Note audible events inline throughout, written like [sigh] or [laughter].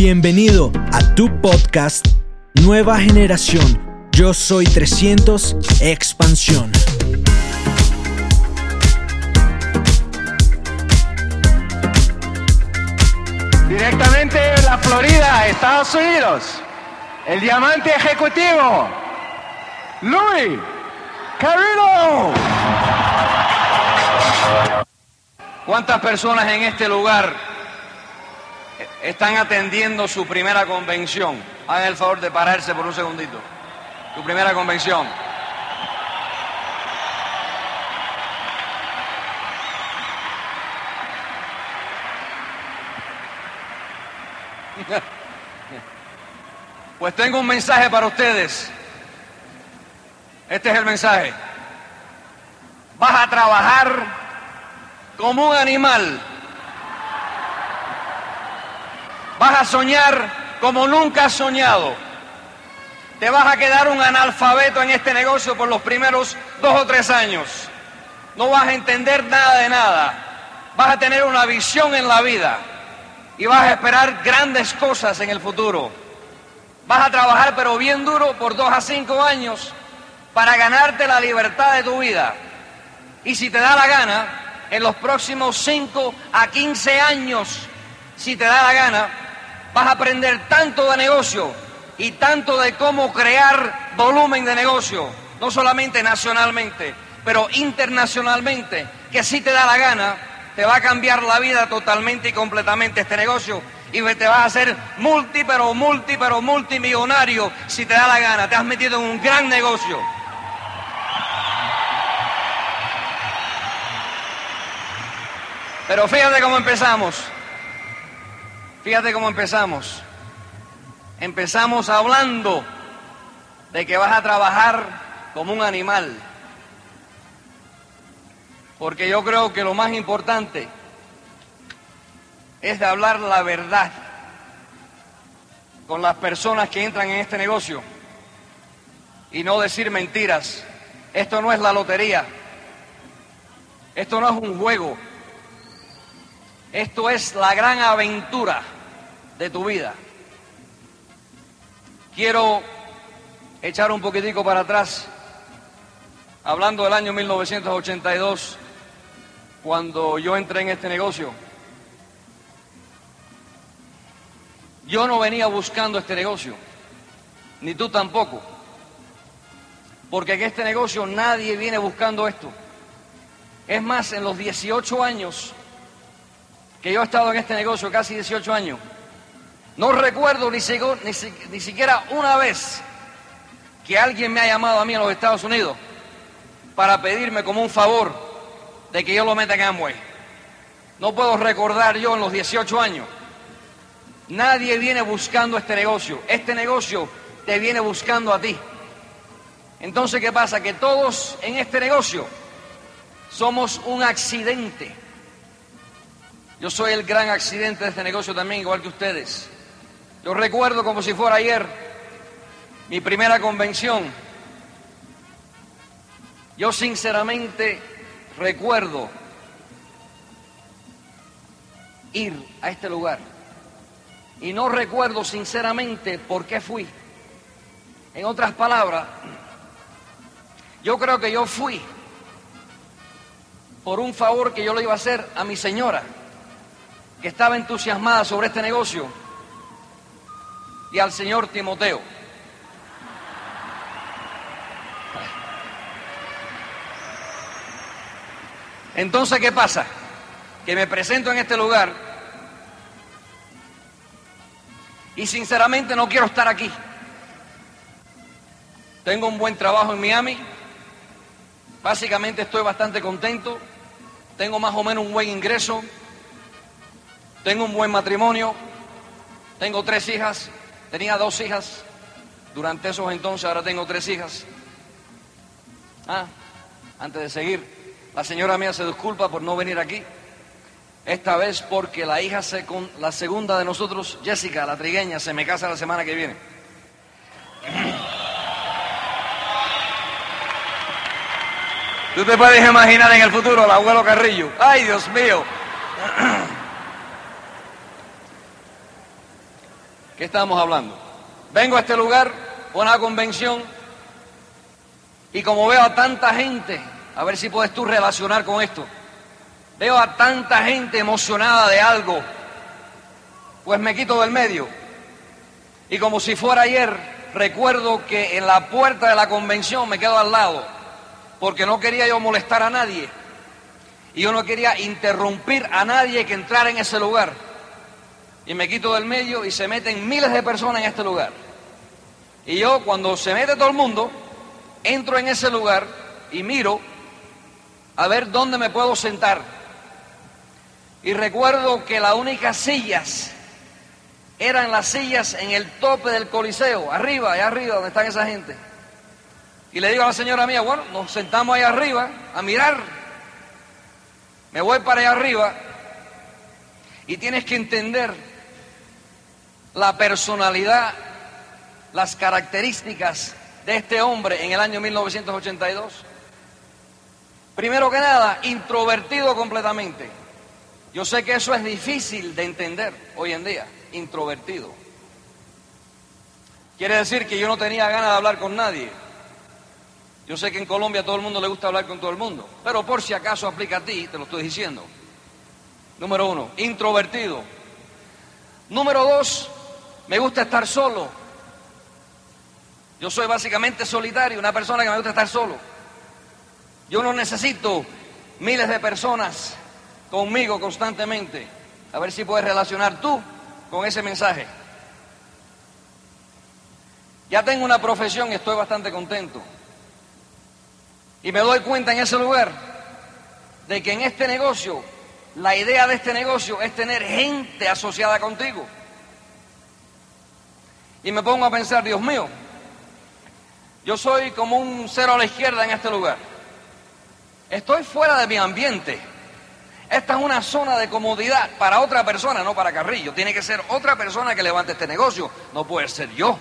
Bienvenido a tu podcast Nueva Generación. Yo soy 300 Expansión. Directamente de la Florida, Estados Unidos, el diamante ejecutivo, Louis Carrillo. ¿Cuántas personas en este lugar están atendiendo su primera convención? Hagan el favor de pararse por un segundito. Su primera convención. Pues tengo un mensaje para ustedes. Este es el mensaje. Vas a trabajar como un animal. Vas a soñar como nunca has soñado. Te vas a quedar un analfabeto en este negocio por los primeros dos o tres años. No vas a entender nada de nada. Vas a tener una visión en la vida y vas a esperar grandes cosas en el futuro. Vas a trabajar pero bien duro por dos a cinco años para ganarte la libertad de tu vida. Y si te da la gana, en los próximos cinco a quince años, si te da la gana, vas a aprender tanto de negocio y tanto de cómo crear volumen de negocio, no solamente nacionalmente, pero internacionalmente, que si te da la gana, te va a cambiar la vida totalmente y completamente este negocio y te vas a hacer multi, pero multi, pero multimillonario si te da la gana. Te has metido en un gran negocio. Pero fíjate cómo empezamos. Fíjate cómo empezamos. Empezamos hablando de que vas a trabajar como un animal. Porque yo creo que lo más importante es de hablar la verdad con las personas que entran en este negocio y no decir mentiras. Esto no es la lotería. Esto no es un juego. Esto es la gran aventura de tu vida. Quiero echar un poquitico para atrás, hablando del año 1982, cuando yo entré en este negocio. Yo no venía buscando este negocio, ni tú tampoco, porque en este negocio nadie viene buscando esto. Es más, en los 18 años que yo he estado en este negocio, casi 18 años, no recuerdo ni, siquiera una vez que alguien me ha llamado a mí en los Estados Unidos para pedirme como un favor de que yo lo meta en Amway. No puedo recordar yo en los 18 años. Nadie viene buscando este negocio. Este negocio te viene buscando a ti. Entonces, ¿qué pasa? Que todos en este negocio somos un accidente. Yo soy el gran accidente de este negocio también, igual que ustedes. Yo recuerdo como si fuera ayer mi primera convención. Yo sinceramente recuerdo ir a este lugar y no recuerdo sinceramente por qué fui. En otras palabras, yo creo que yo fui por un favor que yo le iba a hacer a mi señora, que estaba entusiasmada sobre este negocio, y al señor Timoteo. Entonces, ¿qué pasa? Que me presento en este lugar y sinceramente no quiero estar aquí. Tengo un buen trabajo en Miami, básicamente estoy bastante contento, tengo más o menos un buen ingreso, tengo un buen matrimonio, tengo tres hijas, tenía dos hijas, durante esos entonces ahora tengo tres hijas. Ah, antes de seguir, la señora mía se disculpa por no venir aquí. Esta vez porque la hija, la segunda de nosotros, Jessica, la trigueña, se me casa la semana que viene. Tú te puedes imaginar en el futuro al abuelo Carrillo. ¡Ay, Dios mío! [clears throat] estábamos hablando? Vengo a este lugar, una convención, y como veo a tanta gente, a ver si puedes tú relacionar con esto, veo a tanta gente emocionada de algo, pues me quito del medio. Y como si fuera ayer, recuerdo que en la puerta de la convención me quedo al lado, porque no quería yo molestar a nadie. Y yo no quería interrumpir a nadie que entrara en ese lugar. Y me quito del medio y se meten miles de personas en este lugar. Y yo cuando se mete todo el mundo, entro en ese lugar y miro a ver dónde me puedo sentar. Y recuerdo que las únicas sillas eran las sillas en el tope del coliseo, arriba, allá arriba, donde están esa gente. Y le digo a la señora mía, bueno, nos sentamos ahí arriba a mirar. Me voy para allá arriba y tienes que entender la personalidad, las características de este hombre en el año 1982. Primero que nada, introvertido completamente. Yo sé que eso es difícil de entender hoy en día, introvertido. Quiere decir que yo no tenía ganas de hablar con nadie. Yo sé que en Colombia todo el mundo le gusta hablar con todo el mundo, pero por si acaso aplica a ti, te lo estoy diciendo. Número uno, introvertido. Número dos, me gusta estar solo. Yo soy básicamente solitario, una persona que me gusta estar solo. Yo no necesito miles de personas conmigo constantemente. A ver si puedes relacionar tú con ese mensaje. Ya tengo una profesión y estoy bastante contento. Y me doy cuenta en ese lugar de que en este negocio, la idea de este negocio es tener gente asociada contigo. Y me pongo a pensar, Dios mío, yo soy como un cero a la izquierda en este lugar. Estoy fuera de mi ambiente. Esta es una zona de comodidad para otra persona, no para Carrillo. Tiene que ser otra persona que levante este negocio. No puede ser yo.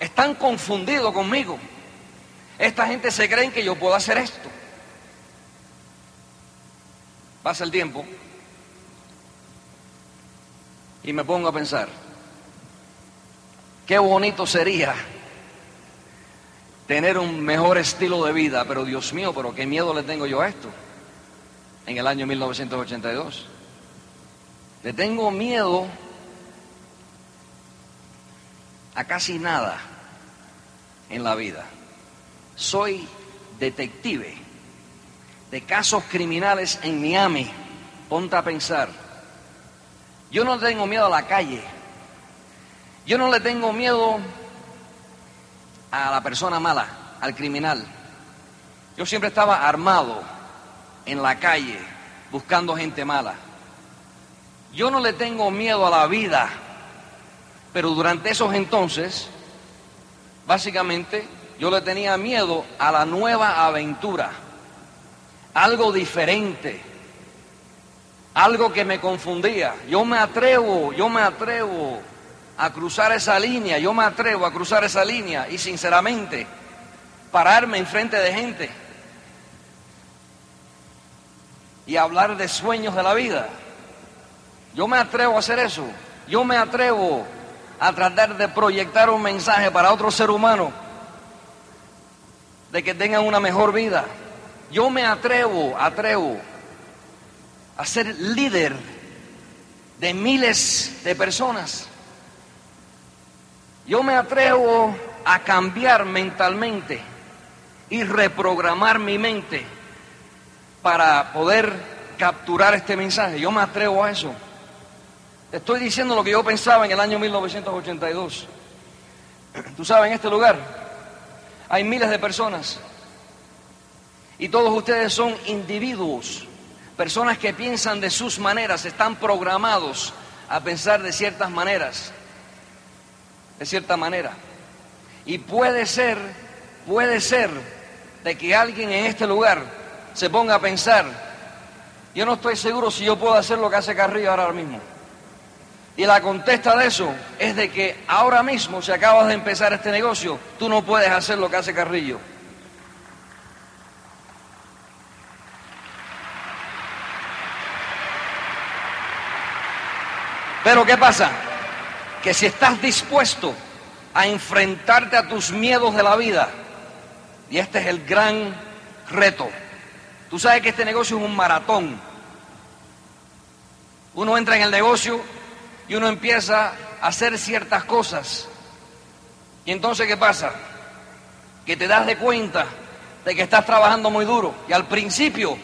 Están confundidos conmigo. Esta gente se creen que yo puedo hacer esto. Pasa el tiempo y me pongo a pensar, qué bonito sería tener un mejor estilo de vida, pero Dios mío, pero qué miedo le tengo yo a esto en el año 1982. Le tengo miedo a casi nada en la vida soy detective de casos criminales en Miami. Ponte a pensar. Yo no tengo miedo a la calle. Yo no le tengo miedo a la persona mala, al criminal. Yo siempre estaba armado en la calle buscando gente mala. Yo no le tengo miedo a la vida, pero durante esos entonces, básicamente, yo le tenía miedo a la nueva aventura, algo diferente, algo que me confundía. Yo me atrevo, yo me atrevo a cruzar esa línea, yo me atrevo a cruzar esa línea y sinceramente pararme enfrente de gente y hablar de sueños de la vida. Yo me atrevo a hacer eso. Yo me atrevo a tratar de proyectar un mensaje para otro ser humano de que tengan una mejor vida. Yo me atrevo, atrevo a ser líder de miles de personas. Yo me atrevo a cambiar mentalmente y reprogramar mi mente para poder capturar este mensaje. Yo me atrevo a eso. estoy diciendo lo que yo pensaba en el año 1982. Tú sabes, en este lugar hay miles de personas y todos ustedes son individuos, personas que piensan de sus maneras, están programados a pensar de ciertas maneras, de cierta manera. Y puede ser, puede ser de que alguien en este lugar se ponga a pensar, yo no estoy seguro si yo puedo hacer lo que hace Carrillo ahora mismo. Y la contesta de eso es de que ahora mismo, si acabas de empezar este negocio, tú no puedes hacer lo que hace Carrillo. Pero ¿qué pasa? Que si estás dispuesto a enfrentarte a tus miedos de la vida, y este es el gran reto, tú sabes que este negocio es un maratón. Uno entra en el negocio y uno empieza a hacer ciertas cosas. Y entonces, ¿qué pasa? Que te das de cuenta de que estás trabajando muy duro. Y al principio,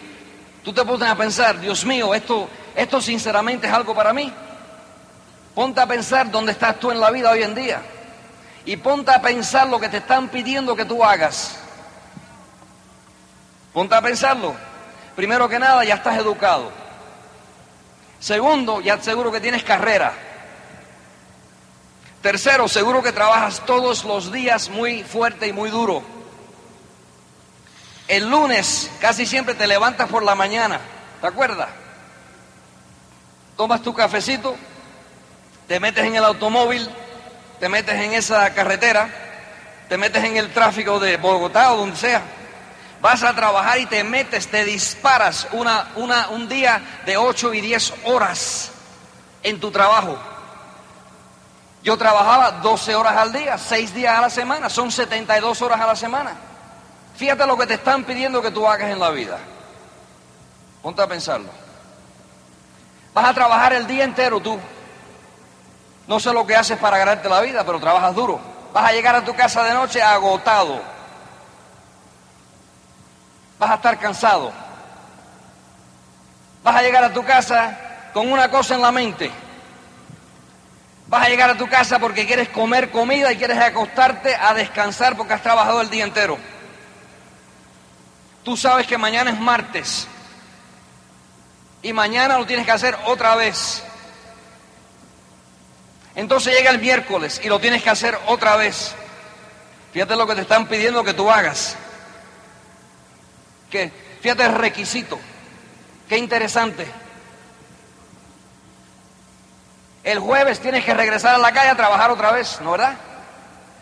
tú te pones a pensar, Dios mío, esto, esto sinceramente es algo para mí. Ponte a pensar dónde estás tú en la vida hoy en día. Y ponte a pensar lo que te están pidiendo que tú hagas. Ponte a pensarlo. Primero que nada, ya estás educado. Segundo, ya seguro que tienes carrera. Tercero, seguro que trabajas todos los días muy fuerte y muy duro. El lunes casi siempre te levantas por la mañana, ¿te acuerdas? Tomas tu cafecito, te metes en el automóvil, te metes en esa carretera, te metes en el tráfico de Bogotá o donde sea, vas a trabajar y te metes, te disparas una, una, un día de 8 y 10 horas en tu trabajo. Yo trabajaba 12 horas al día, 6 días a la semana, son 72 horas a la semana. Fíjate lo que te están pidiendo que tú hagas en la vida. Ponte a pensarlo. Vas a trabajar el día entero tú. No sé lo que haces para ganarte la vida, pero trabajas duro. Vas a llegar a tu casa de noche agotado. Vas a estar cansado. Vas a llegar a tu casa con una cosa en la mente. Vas a llegar a tu casa porque quieres comer comida y quieres acostarte a descansar porque has trabajado el día entero. Tú sabes que mañana es martes y mañana lo tienes que hacer otra vez. Entonces llega el miércoles y lo tienes que hacer otra vez. Fíjate lo que te están pidiendo que tú hagas. Que, fíjate el requisito. Qué interesante. El jueves tienes que regresar a la calle a trabajar otra vez, ¿no verdad?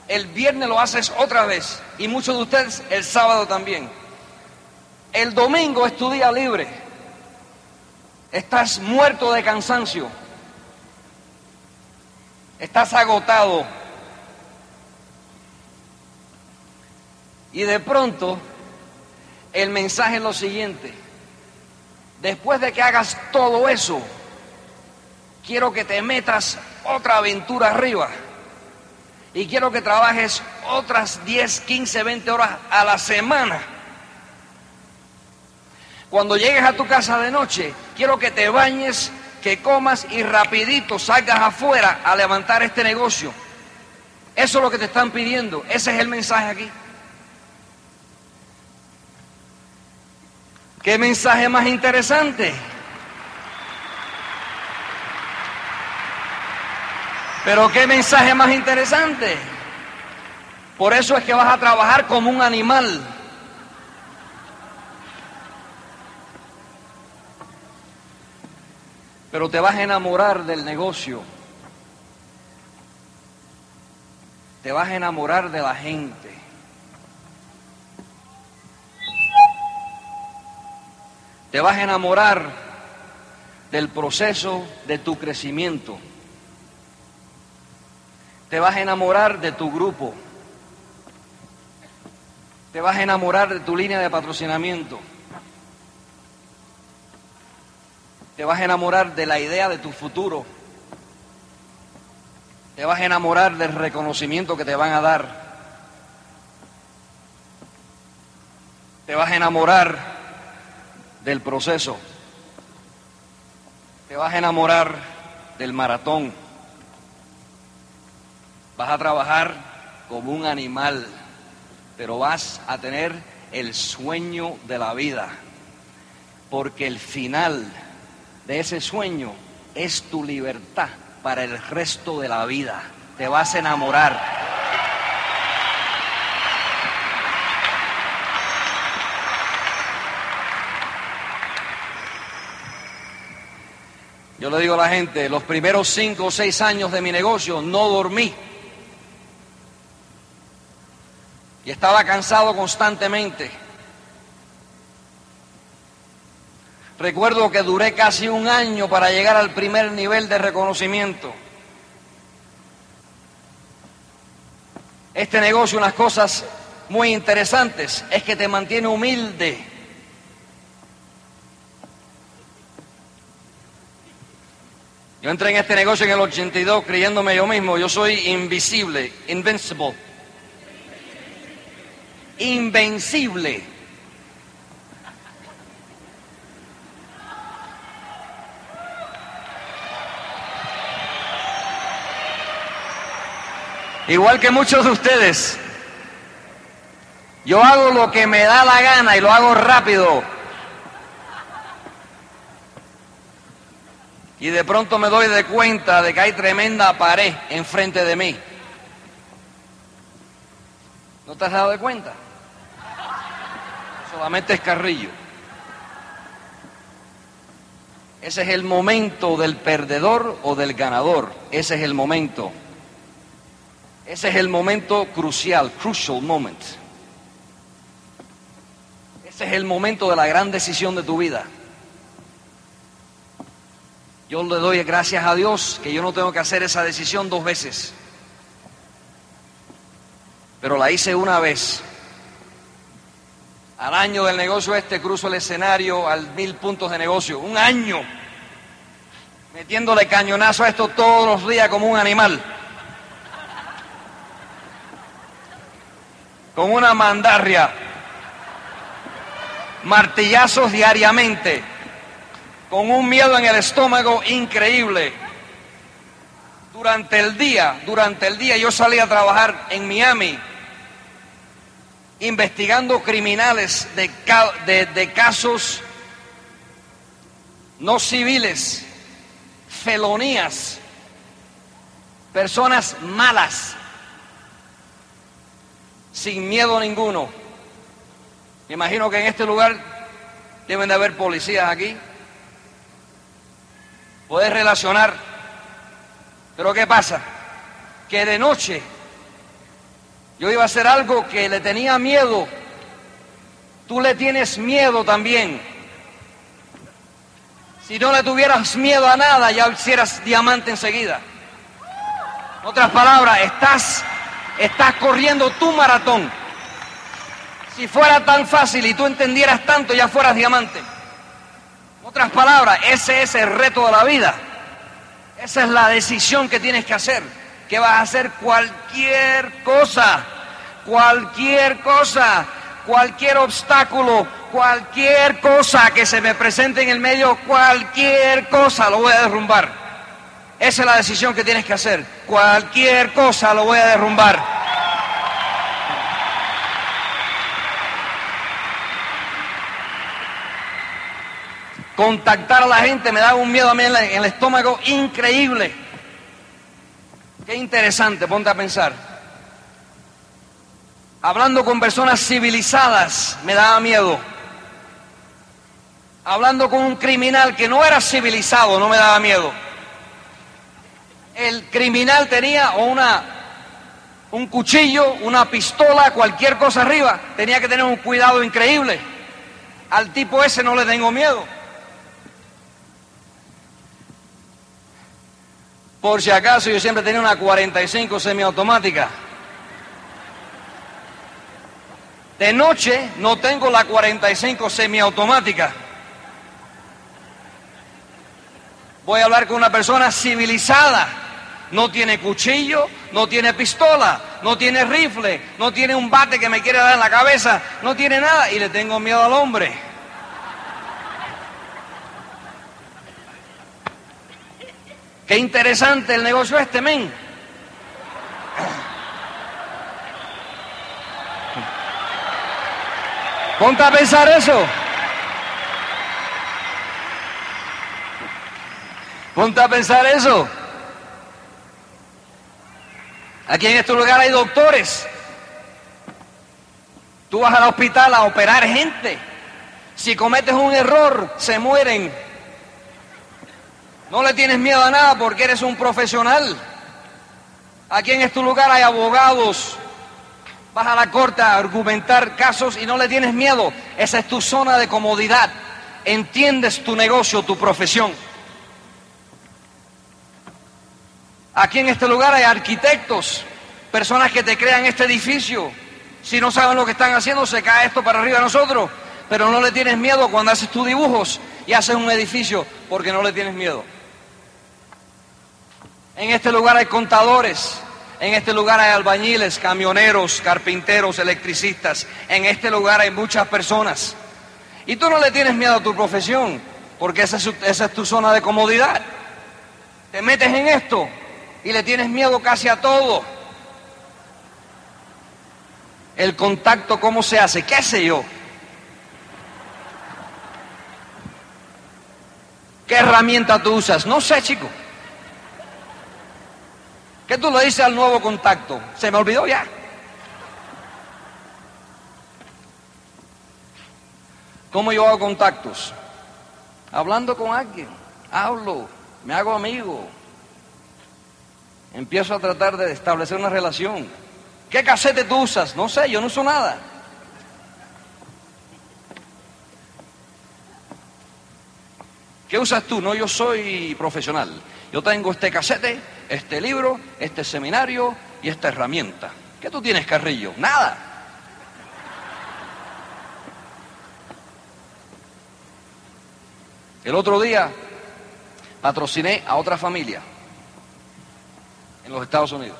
El viernes lo haces otra vez y muchos de ustedes el sábado también. El domingo es tu día libre. Estás muerto de cansancio. Estás agotado. Y de pronto el mensaje es lo siguiente. Después de que hagas todo eso, quiero que te metas otra aventura arriba. Y quiero que trabajes otras 10, 15, 20 horas a la semana. Cuando llegues a tu casa de noche, quiero que te bañes, que comas y rapidito salgas afuera a levantar este negocio. Eso es lo que te están pidiendo. Ese es el mensaje aquí. ¿Qué mensaje más interesante? Pero qué mensaje más interesante. Por eso es que vas a trabajar como un animal. Pero te vas a enamorar del negocio. Te vas a enamorar de la gente. Te vas a enamorar del proceso de tu crecimiento. Te vas a enamorar de tu grupo. Te vas a enamorar de tu línea de patrocinamiento. Te vas a enamorar de la idea de tu futuro. Te vas a enamorar del reconocimiento que te van a dar. Te vas a enamorar del proceso. Te vas a enamorar del maratón. Vas a trabajar como un animal, pero vas a tener el sueño de la vida, porque el final de ese sueño es tu libertad para el resto de la vida. Te vas a enamorar. Yo le digo a la gente, los primeros cinco o seis años de mi negocio no dormí. Y estaba cansado constantemente. Recuerdo que duré casi un año para llegar al primer nivel de reconocimiento. Este negocio, unas cosas muy interesantes, es que te mantiene humilde. Yo entré en este negocio en el 82 creyéndome yo mismo, yo soy invisible, invincible, invencible. Igual que muchos de ustedes, yo hago lo que me da la gana y lo hago rápido. Y de pronto me doy de cuenta de que hay tremenda pared enfrente de mí. ¿No te has dado de cuenta? Solamente es carrillo. Ese es el momento del perdedor o del ganador. Ese es el momento. Ese es el momento crucial, crucial moment. Ese es el momento de la gran decisión de tu vida. Yo le doy gracias a Dios que yo no tengo que hacer esa decisión dos veces. Pero la hice una vez. Al año del negocio este cruzo el escenario al mil puntos de negocio. Un año. Metiéndole cañonazo a esto todos los días como un animal. Con una mandarria, martillazos diariamente, con un miedo en el estómago increíble. Durante el día, durante el día yo salí a trabajar en Miami investigando criminales de, de casos no civiles, felonías, personas malas sin miedo ninguno. Me imagino que en este lugar deben de haber policías aquí. Puedes relacionar. Pero ¿qué pasa? Que de noche yo iba a hacer algo que le tenía miedo. Tú le tienes miedo también. Si no le tuvieras miedo a nada, ya hicieras diamante enseguida. En otras palabras, estás Estás corriendo tu maratón. Si fuera tan fácil y tú entendieras tanto, ya fueras diamante. Otras palabras, ese es el reto de la vida. Esa es la decisión que tienes que hacer. Que vas a hacer cualquier cosa, cualquier cosa, cualquier obstáculo, cualquier cosa que se me presente en el medio, cualquier cosa lo voy a derrumbar. Esa es la decisión que tienes que hacer. Cualquier cosa lo voy a derrumbar. Contactar a la gente me da un miedo a mí en, el estómago increíble. Qué interesante, ponte a pensar. Hablando con personas civilizadas me daba miedo. Hablando con un criminal que no era civilizado no me daba miedo el criminal tenía una, un cuchillo, una pistola, cualquier cosa arriba, tenía que tener un cuidado increíble. Al tipo ese no le tengo miedo. Por si acaso yo siempre tenía una 45 semiautomática. De noche no tengo la 45 semiautomática. Voy a hablar con una persona civilizada no tiene cuchillo, no tiene pistola, no tiene rifle, no tiene un bate que me quiere dar en la cabeza, no tiene nada y le tengo miedo al hombre. Qué interesante el negocio este, men. Ponte a pensar eso. Ponte a pensar eso. Aquí en este lugar hay doctores. Tú vas al hospital a operar gente. Si cometes un error, se mueren. No le tienes miedo a nada porque eres un profesional. Aquí en este lugar hay abogados. Vas a la corte a argumentar casos y no le tienes miedo. Esa es tu zona de comodidad. Entiendes tu negocio, tu profesión. Aquí en este lugar hay arquitectos. Personas que te crean este edificio. Si no saben lo que están haciendo, se cae esto para arriba de nosotros. Pero no le tienes miedo cuando haces tus dibujos y haces un edificio porque no le tienes miedo. En este lugar hay contadores, en este lugar hay albañiles, camioneros, carpinteros, electricistas. En este lugar hay muchas personas. Y tú no le tienes miedo a tu profesión, porque esa es, tu zona de comodidad. Te metes en esto y le tienes miedo casi a todo. El contacto, ¿cómo se hace? ¿Qué sé yo? ¿Qué herramienta tú usas? No sé, chico. ¿Qué tú le dices al nuevo contacto? Se me olvidó ya. ¿Cómo yo hago contactos? Hablando con alguien. Hablo, me hago amigo. Empiezo a tratar de establecer una relación. ¿Qué casete tú usas? No sé, yo no uso nada. ¿Qué usas tú? No, yo soy profesional. Yo tengo este casete, este libro, este seminario y esta herramienta. ¿Qué tú tienes, Carrillo? Nada. El otro día patrociné a otra familia en los Estados Unidos.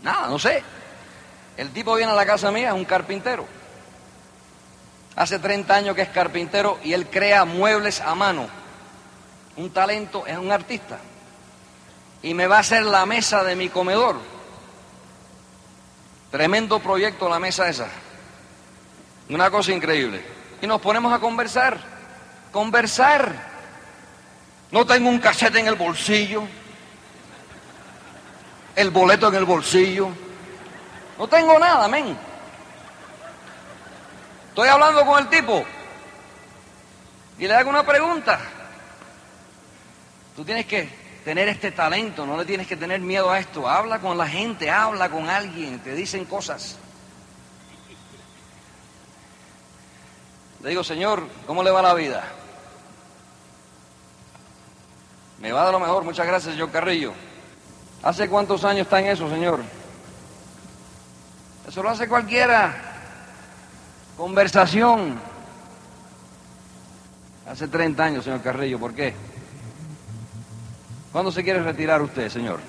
Nada, no sé. El tipo viene a la casa mía, es un carpintero. Hace 30 años que es carpintero y él crea muebles a mano un talento, es un artista. Y me va a hacer la mesa de mi comedor. Tremendo proyecto la mesa esa. Una cosa increíble. Y nos ponemos a conversar. Conversar. No tengo un cassette en el bolsillo. El boleto en el bolsillo. No tengo nada, men. Estoy hablando con el tipo. Y le hago una pregunta. Tú tienes que tener este talento, no le tienes que tener miedo a esto. Habla con la gente, habla con alguien, te dicen cosas. Le digo, Señor, ¿cómo le va la vida? Me va de lo mejor, muchas gracias, señor Carrillo. ¿Hace cuántos años está en eso, Señor? Eso lo hace cualquiera. Conversación. Hace 30 años, señor Carrillo, ¿por qué? ¿Cuándo se quiere retirar usted, señor?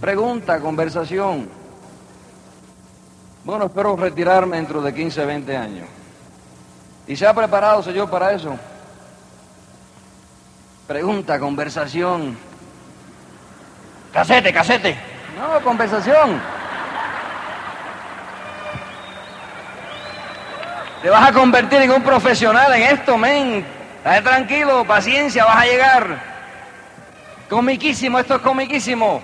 Pregunta, conversación. Bueno, espero retirarme dentro de 15, 20 años. ¿Y se ha preparado, señor, para eso? Pregunta, conversación. Casete, casete. No, conversación. Te vas a convertir en un profesional en esto, men. Estate tranquilo, paciencia, vas a llegar. Comiquísimo, esto es comiquísimo.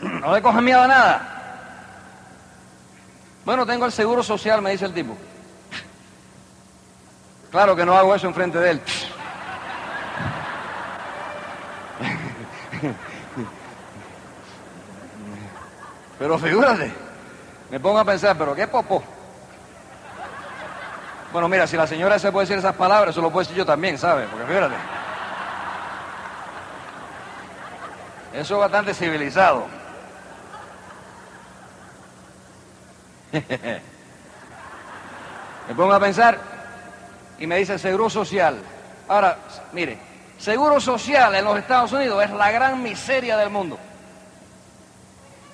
No le cojan miedo a nada. Bueno, tengo el seguro social, me dice el tipo. Claro que no hago eso enfrente de él. Pero figúrate, me pongo a pensar, pero qué popó. Bueno, mira, si la señora se puede decir esas palabras, eso lo puedo decir yo también, ¿sabes? Porque fíjate. Eso es bastante civilizado. [laughs] me pongo a pensar y me dice seguro social. Ahora, mire, seguro social en los Estados Unidos es la gran miseria del mundo.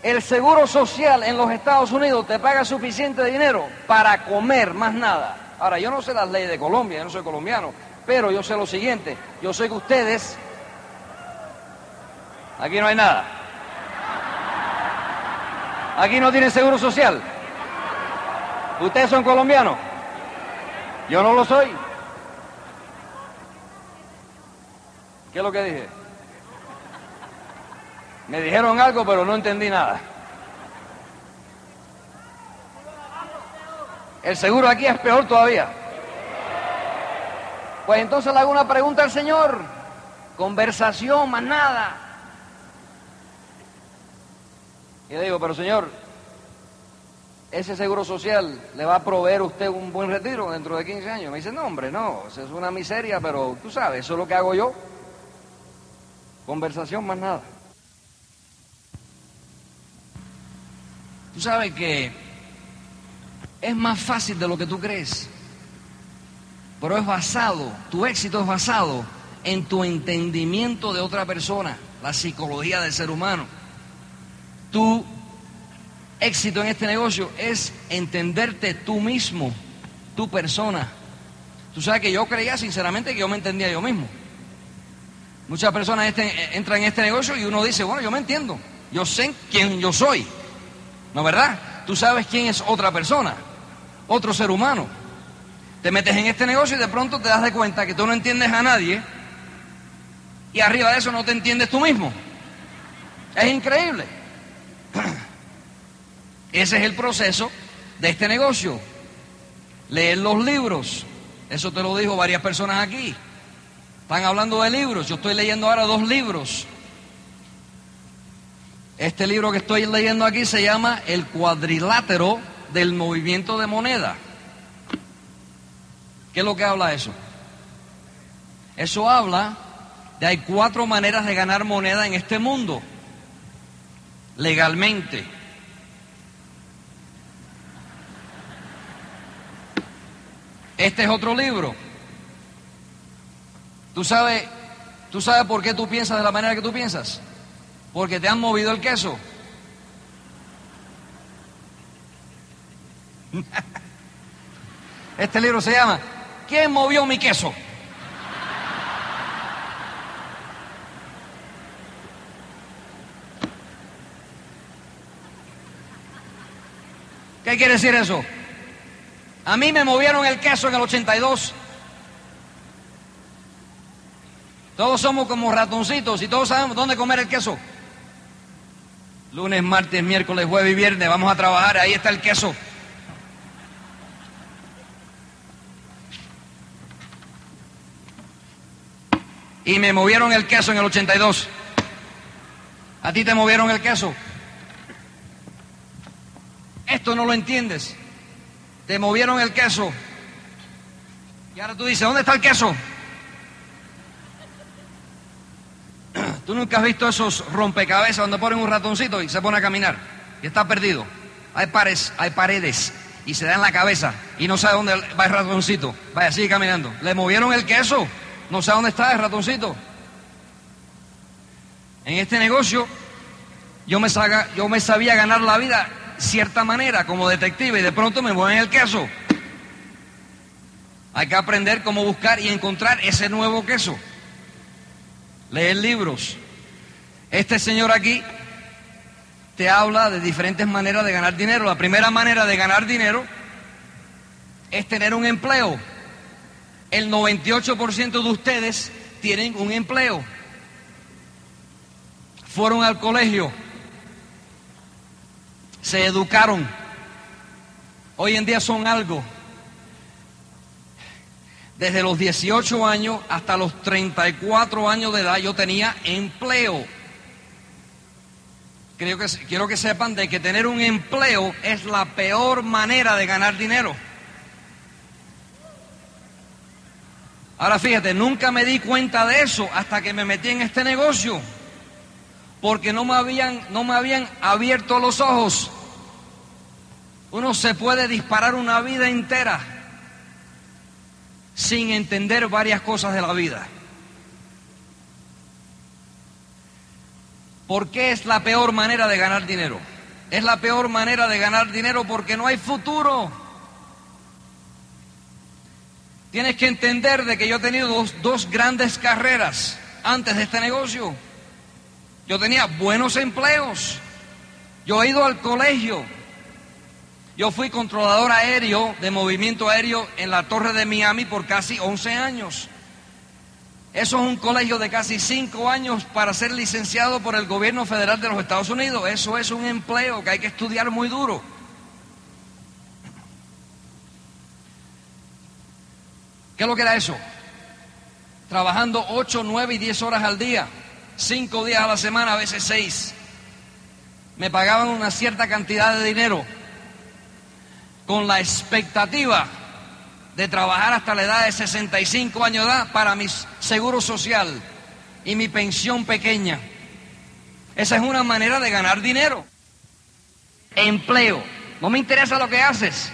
El seguro social en los Estados Unidos te paga suficiente dinero para comer, más nada. Ahora, yo no sé las leyes de Colombia, yo no soy colombiano, pero yo sé lo siguiente, yo sé que ustedes Aquí no hay nada. Aquí no tienen seguro social. ¿Ustedes son colombianos? Yo no lo soy. ¿Qué es lo que dije? Me dijeron algo, pero no entendí nada. El seguro aquí es peor todavía. Pues entonces le hago una pregunta al Señor. Conversación, más nada. Y le digo, pero señor, ese seguro social le va a proveer usted un buen retiro dentro de 15 años. Me dice, no, hombre, no, eso es una miseria, pero tú sabes, eso es lo que hago yo. Conversación más nada. Tú sabes que es más fácil de lo que tú crees, pero es basado, tu éxito es basado en tu entendimiento de otra persona, la psicología del ser humano. Tu éxito en este negocio es entenderte tú mismo, tu persona. Tú sabes que yo creía sinceramente que yo me entendía yo mismo. Muchas personas este, entran en este negocio y uno dice, bueno, yo me entiendo, yo sé quién yo soy. ¿No verdad? Tú sabes quién es otra persona, otro ser humano. Te metes en este negocio y de pronto te das de cuenta que tú no entiendes a nadie y arriba de eso no te entiendes tú mismo. Es increíble. [clears throat] Ese es el proceso de este negocio. Leer los libros. Eso te lo dijo varias personas aquí. Están hablando de libros. Yo estoy leyendo ahora dos libros. Este libro que estoy leyendo aquí se llama El cuadrilátero del movimiento de moneda. ¿Qué es lo que habla eso? Eso habla de hay cuatro maneras de ganar moneda en este mundo, legalmente. Este es otro libro ¿Tú sabes, ¿Tú sabes por qué tú piensas de la manera que tú piensas? Porque te han movido el queso. [laughs] Este libro se llama ¿Quién movió mi queso? ¿Qué quiere decir eso? A mí me movieron el queso en el 82 Todos somos como ratoncitos y todos sabemos dónde comer el queso. Lunes, martes, miércoles, jueves y viernes vamos a trabajar, ahí está el queso. Y me movieron el queso en el 82. A ti te movieron el queso. Esto no lo entiendes. Te movieron el queso. Y ahora tú dices, ¿dónde está el queso? ¿Tú nunca has visto esos rompecabezas donde ponen un ratoncito y se pone a caminar? Y está perdido. Hay, pares, hay paredes y se da en la cabeza y no sabe dónde va el ratoncito. Vaya, sigue caminando. Le movieron el queso. No sabe dónde está el ratoncito. En este negocio yo me, yo me sabía ganar la vida cierta manera como detective y de pronto me mueven el queso. Hay que aprender cómo buscar y encontrar ese nuevo queso leer libros. Este señor aquí te habla de diferentes maneras de ganar dinero. La primera manera de ganar dinero es tener un empleo. El 98% de ustedes tienen un empleo. Fueron al colegio, se educaron, hoy en día son algo. Desde los 18 años hasta los 34 años de edad yo tenía empleo. Creo que, quiero que sepan de que tener un empleo es la peor manera de ganar dinero. Ahora fíjate, nunca me di cuenta de eso hasta que me metí en este negocio, porque no me habían, no me habían abierto los ojos. Uno se puede disparar una vida entera sin entender varias cosas de la vida. ¿Por qué es la peor manera de ganar dinero? Es la peor manera de ganar dinero porque no hay futuro. Tienes que entender de que yo he tenido dos, dos grandes carreras antes de este negocio. Yo tenía buenos empleos. Yo he ido al colegio. Yo fui controlador aéreo de movimiento aéreo en la Torre de Miami por casi 11 años. Eso es un colegio de casi 5 años para ser licenciado por el gobierno federal de los Estados Unidos. Eso es un empleo que hay que estudiar muy duro. ¿Qué es lo que era eso? Trabajando 8, 9 y 10 horas al día, 5 días a la semana, a veces 6. Me pagaban una cierta cantidad de dinero con la expectativa de trabajar hasta la edad de 65 años de edad para mi seguro social y mi pensión pequeña. Esa es una manera de ganar dinero. empleo. No me interesa lo que haces.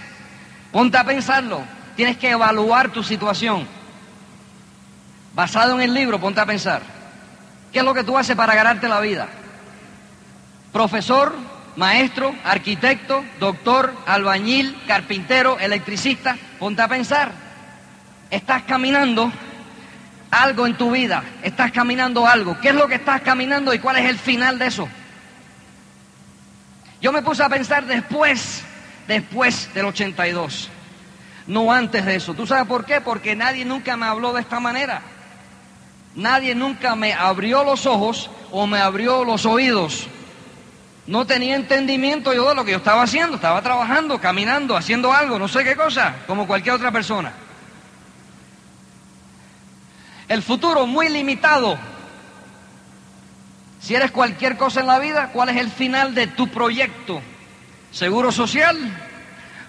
Ponte a pensarlo. Tienes que evaluar tu situación. Basado en el libro, ponte a pensar. ¿Qué es lo que tú haces para ganarte la vida? Profesor, maestro, arquitecto, doctor, albañil, carpintero, electricista, ponte a pensar. Estás caminando algo en tu vida, estás caminando algo. ¿Qué es lo que estás caminando y cuál es el final de eso? Yo me puse a pensar después, después del 82, no antes de eso. ¿Tú sabes por qué? Porque nadie nunca me habló de esta manera. Nadie nunca me abrió los ojos o me abrió los oídos. No tenía entendimiento yo de lo que yo estaba haciendo. Estaba trabajando, caminando, haciendo algo, no sé qué cosa, como cualquier otra persona. El futuro muy limitado. Si eres cualquier cosa en la vida, ¿cuál es el final de tu proyecto? ¿Seguro social?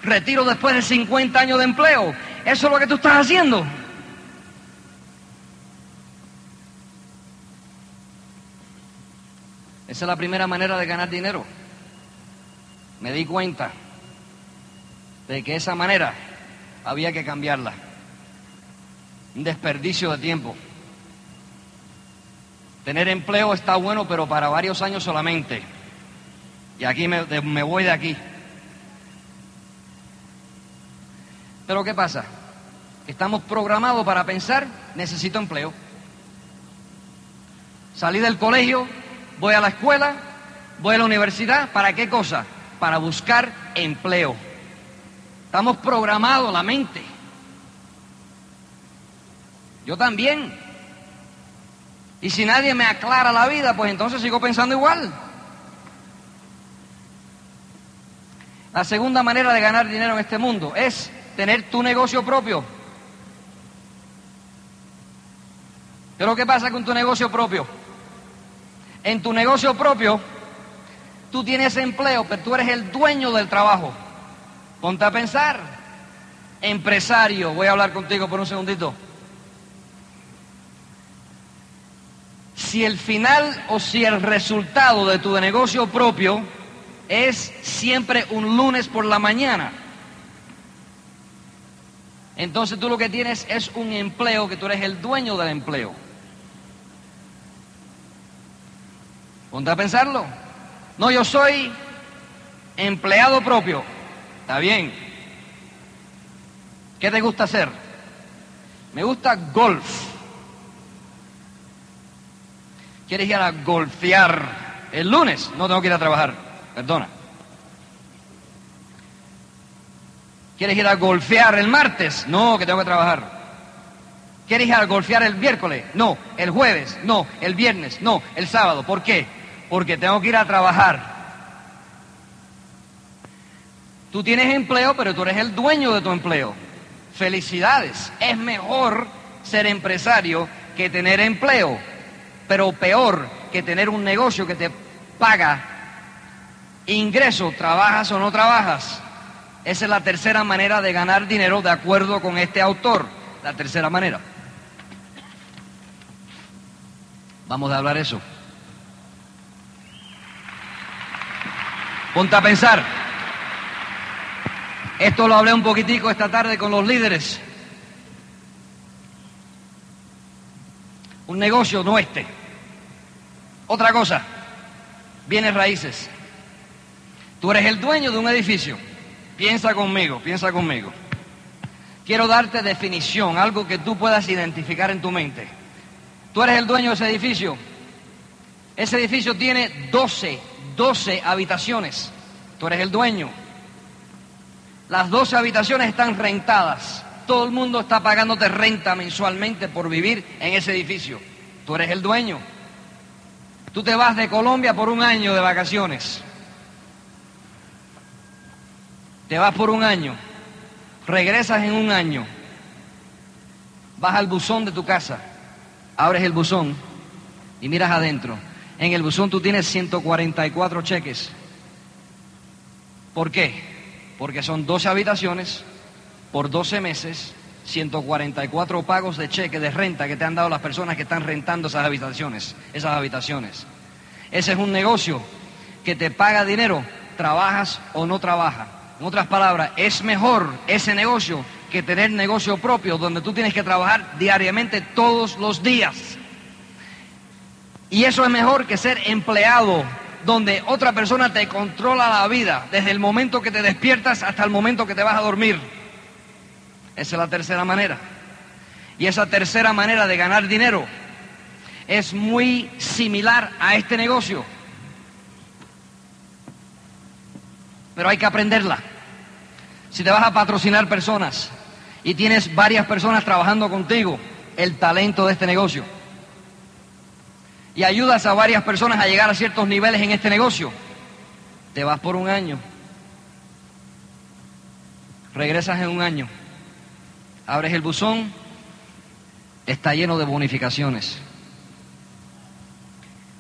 ¿Retiro después de 50 años de empleo? ¿Eso es lo que tú estás haciendo? Esa es la primera manera de ganar dinero. Me di cuenta de que esa manera había que cambiarla. Un desperdicio de tiempo. Tener empleo está bueno, pero para varios años solamente. Y aquí me, me voy de aquí. Pero ¿qué pasa? Estamos programados para pensar, necesito empleo. Salí del colegio, voy a la escuela, voy a la universidad, ¿para qué cosa? Para buscar empleo. Estamos programados la mente. Yo también. Y si nadie me aclara la vida, pues entonces sigo pensando igual. La segunda manera de ganar dinero en este mundo es tener tu negocio propio. Pero ¿qué pasa con tu negocio propio? En tu negocio propio, tú tienes empleo, pero tú eres el dueño del trabajo. Ponte a pensar. Empresario, voy a hablar contigo por un segundito. Si el final o si el resultado de tu negocio propio es siempre un lunes por la mañana, entonces tú lo que tienes es un empleo que tú eres el dueño del empleo. Ponte a pensarlo. No, yo soy empleado propio. Está bien. ¿Qué te gusta hacer? Me gusta golf. ¿Quieres ir a golfear el lunes? No tengo que ir a trabajar. Perdona. ¿Quieres ir a golfear el martes? No, que tengo que trabajar. ¿Quieres ir a golfear el miércoles? No. ¿El jueves? No. ¿El viernes? No. ¿El sábado? ¿Por qué? Porque tengo que ir a trabajar. Tú tienes empleo, pero tú eres el dueño de tu empleo. Felicidades. Es mejor ser empresario que tener empleo, pero peor que tener un negocio que te paga ingreso, trabajas o no trabajas. Esa es la tercera manera de ganar dinero de acuerdo con este autor. La tercera manera. Vamos a hablar eso. Ponte a pensar. Esto lo hablé un poquitico esta tarde con los líderes. Un negocio no este. Otra cosa, bienes raíces. Tú eres el dueño de un edificio. Piensa conmigo, piensa conmigo. Quiero darte definición, algo que tú puedas identificar en tu mente. Tú eres el dueño de ese edificio. Ese edificio tiene 12, 12 habitaciones. Tú eres el dueño. Las 12 habitaciones están rentadas. Todo el mundo está pagándote renta mensualmente por vivir en ese edificio. Tú eres el dueño. Tú te vas de Colombia por un año de vacaciones. Te vas por un año. Regresas en un año. Vas al buzón de tu casa. Abres el buzón y miras adentro. En el buzón tú tienes 144 cheques. ¿Por qué? Porque son 12 habitaciones por 12 meses, 144 pagos de cheque de renta que te han dado las personas que están rentando esas habitaciones, esas habitaciones. Ese es un negocio que te paga dinero trabajas o no trabajas. En otras palabras, es mejor ese negocio que tener negocio propio donde tú tienes que trabajar diariamente todos los días. Y eso es mejor que ser empleado donde otra persona te controla la vida desde el momento que te despiertas hasta el momento que te vas a dormir. Esa es la tercera manera. Y esa tercera manera de ganar dinero es muy similar a este negocio. Pero hay que aprenderla. Si te vas a patrocinar personas y tienes varias personas trabajando contigo, el talento de este negocio. Y ayudas a varias personas a llegar a ciertos niveles en este negocio, te vas por un año. Regresas en un año. Abres el buzón, está lleno de bonificaciones.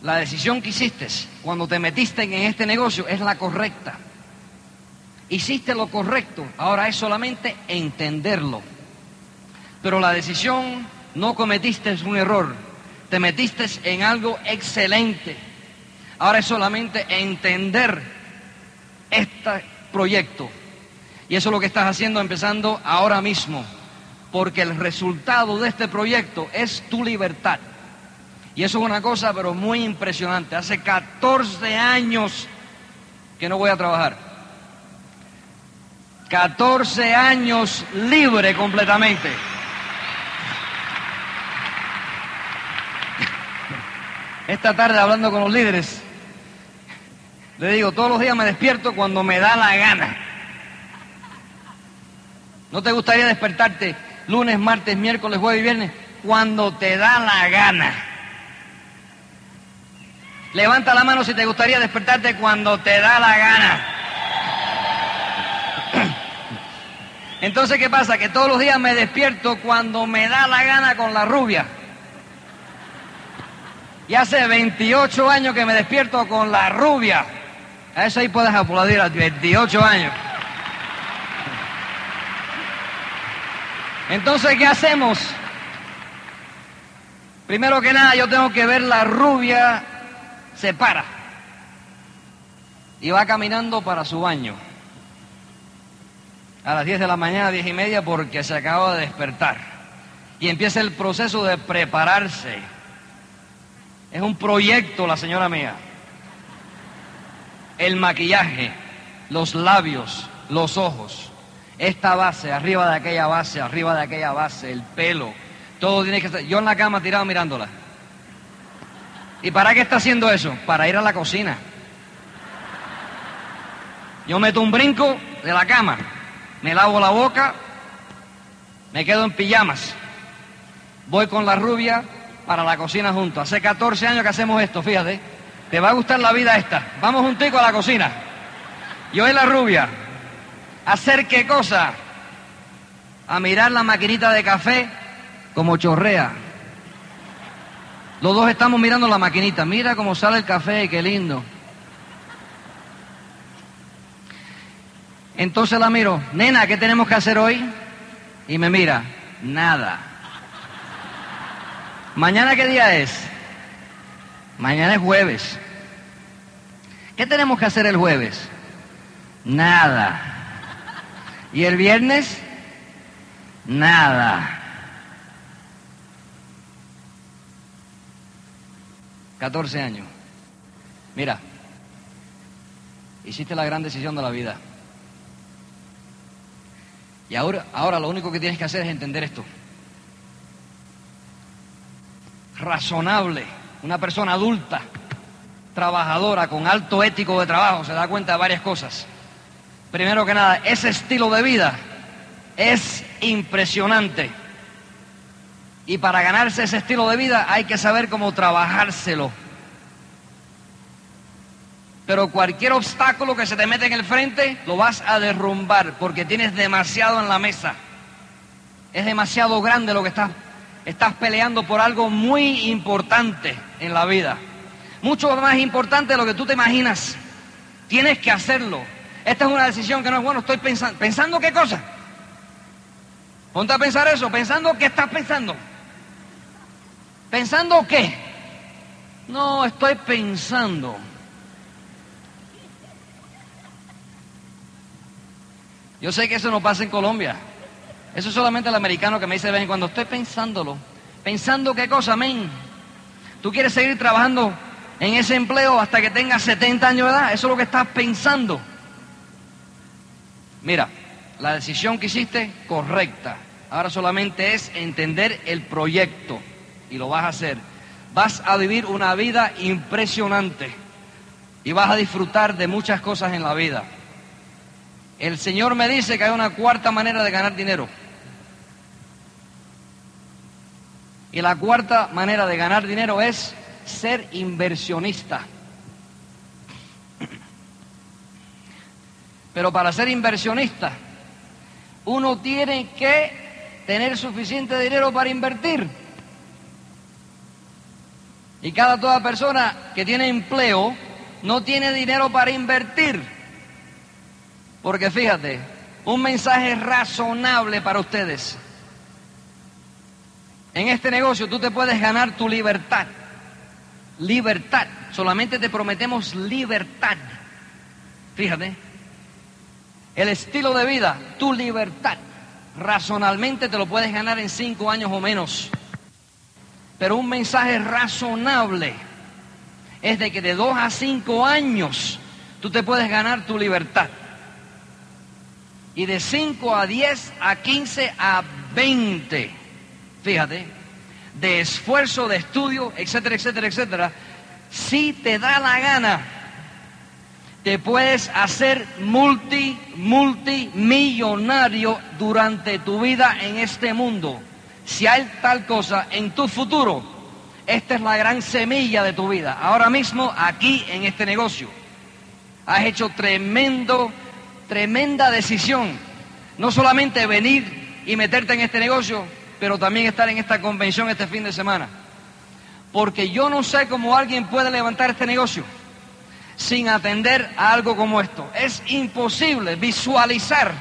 La decisión que hiciste cuando te metiste en este negocio es la correcta. Hiciste lo correcto, ahora es solamente entenderlo. Pero la decisión no cometiste un error, te metiste en algo excelente. Ahora es solamente entender este proyecto. Y eso es lo que estás haciendo empezando ahora mismo. Porque el resultado de este proyecto es tu libertad. Y eso es una cosa, pero muy impresionante. Hace 14 años que no voy a trabajar. 14 años libre completamente. Esta tarde hablando con los líderes, le digo, todos los días me despierto cuando me da la gana. ¿No te gustaría despertarte lunes, martes, miércoles, jueves y viernes? Cuando te da la gana. Levanta la mano si te gustaría despertarte cuando te da la gana. Entonces, ¿qué pasa? Que todos los días me despierto cuando me da la gana con la rubia. Y hace 28 años que me despierto con la rubia. A eso ahí puedes aplaudir a 28 años. Entonces, ¿qué hacemos? Primero que nada, yo tengo que ver la rubia se para y va caminando para su baño. A las 10 de la mañana, 10 y media, porque se acaba de despertar. Y empieza el proceso de prepararse. Es un proyecto, la señora mía. El maquillaje, los labios, los ojos. Esta base, arriba de aquella base, arriba de aquella base, el pelo. Todo tiene que estar. Yo en la cama tirado mirándola. ¿Y para qué está haciendo eso? Para ir a la cocina. Yo meto un brinco de la cama, me lavo la boca, me quedo en pijamas. Voy con la rubia para la cocina junto. Hace 14 años que hacemos esto, fíjate. Te va a gustar la vida esta. Vamos juntico a la cocina. Yo y la rubia. ¿Hacer qué cosa? A mirar la maquinita de café como chorrea. Los dos estamos mirando la maquinita. Mira cómo sale el café, qué lindo. Entonces la miro, nena, ¿qué tenemos que hacer hoy? Y me mira, nada. ¿Mañana qué día es? Mañana es jueves. ¿Qué tenemos que hacer el jueves? Nada. ¿Y el viernes? Nada. 14 años. Mira, hiciste la gran decisión de la vida. Y ahora, ahora lo único que tienes que hacer es entender esto. Razonable, una persona adulta, trabajadora, con alto ético de trabajo, se da cuenta de varias cosas. Primero que nada, ese estilo de vida es impresionante. Y para ganarse ese estilo de vida hay que saber cómo trabajárselo. Pero cualquier obstáculo que se te mete en el frente lo vas a derrumbar porque tienes demasiado en la mesa. Es demasiado grande lo que estás. Estás peleando por algo muy importante en la vida. Mucho más importante de lo que tú te imaginas. Tienes que hacerlo. Esta es una decisión que no es bueno. Estoy pensando. ¿Pensando qué cosa? Ponte a pensar eso. ¿Pensando qué estás pensando? ¿Pensando qué? No, estoy pensando. Yo sé que eso no pasa en Colombia. Eso es solamente el americano que me dice, ven, cuando estoy pensándolo, pensando qué cosa, amén. Tú quieres seguir trabajando en ese empleo hasta que tengas 70 años de edad. Eso es lo que estás pensando. Mira, la decisión que hiciste, correcta. Ahora solamente es entender el proyecto y lo vas a hacer. Vas a vivir una vida impresionante y vas a disfrutar de muchas cosas en la vida. El Señor me dice que hay una cuarta manera de ganar dinero. Y la cuarta manera de ganar dinero es ser inversionista. Pero para ser inversionista, uno tiene que tener suficiente dinero para invertir. Y cada toda persona que tiene empleo no tiene dinero para invertir. Porque fíjate, un mensaje razonable para ustedes. En este negocio tú te puedes ganar tu libertad. Libertad. Solamente te prometemos libertad. Fíjate. El estilo de vida, tu libertad. Razonalmente te lo puedes ganar en cinco años o menos. Pero un mensaje razonable es de que de dos a cinco años tú te puedes ganar tu libertad. Y de 5 a 10 a 15 a 20, fíjate, de esfuerzo, de estudio, etcétera, etcétera, etcétera, si te da la gana, te puedes hacer multi, multimillonario durante tu vida en este mundo. Si hay tal cosa en tu futuro, esta es la gran semilla de tu vida. Ahora mismo, aquí en este negocio, has hecho tremendo tremenda decisión, no solamente venir y meterte en este negocio, pero también estar en esta convención este fin de semana. Porque yo no sé cómo alguien puede levantar este negocio sin atender a algo como esto. Es imposible visualizar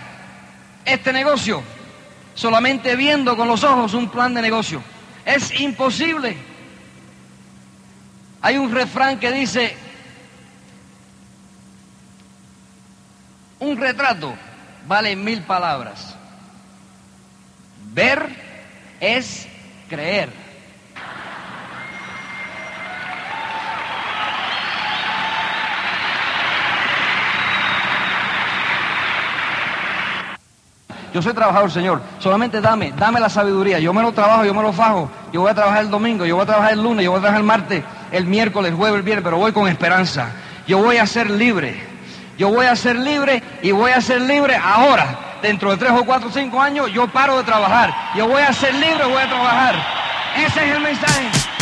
este negocio solamente viendo con los ojos un plan de negocio. Es imposible. Hay un refrán que dice, Un retrato vale mil palabras. Ver es creer. Yo soy trabajador, Señor. Solamente dame, dame la sabiduría. Yo me lo trabajo, yo me lo fajo. Yo voy a trabajar el domingo, yo voy a trabajar el lunes, yo voy a trabajar el martes, el miércoles, el jueves, el viernes, pero voy con esperanza. Yo voy a ser libre. Yo voy a ser libre y voy a ser libre ahora. Dentro de tres o cuatro o cinco años yo paro de trabajar. Yo voy a ser libre, voy a trabajar. Ese es el mensaje.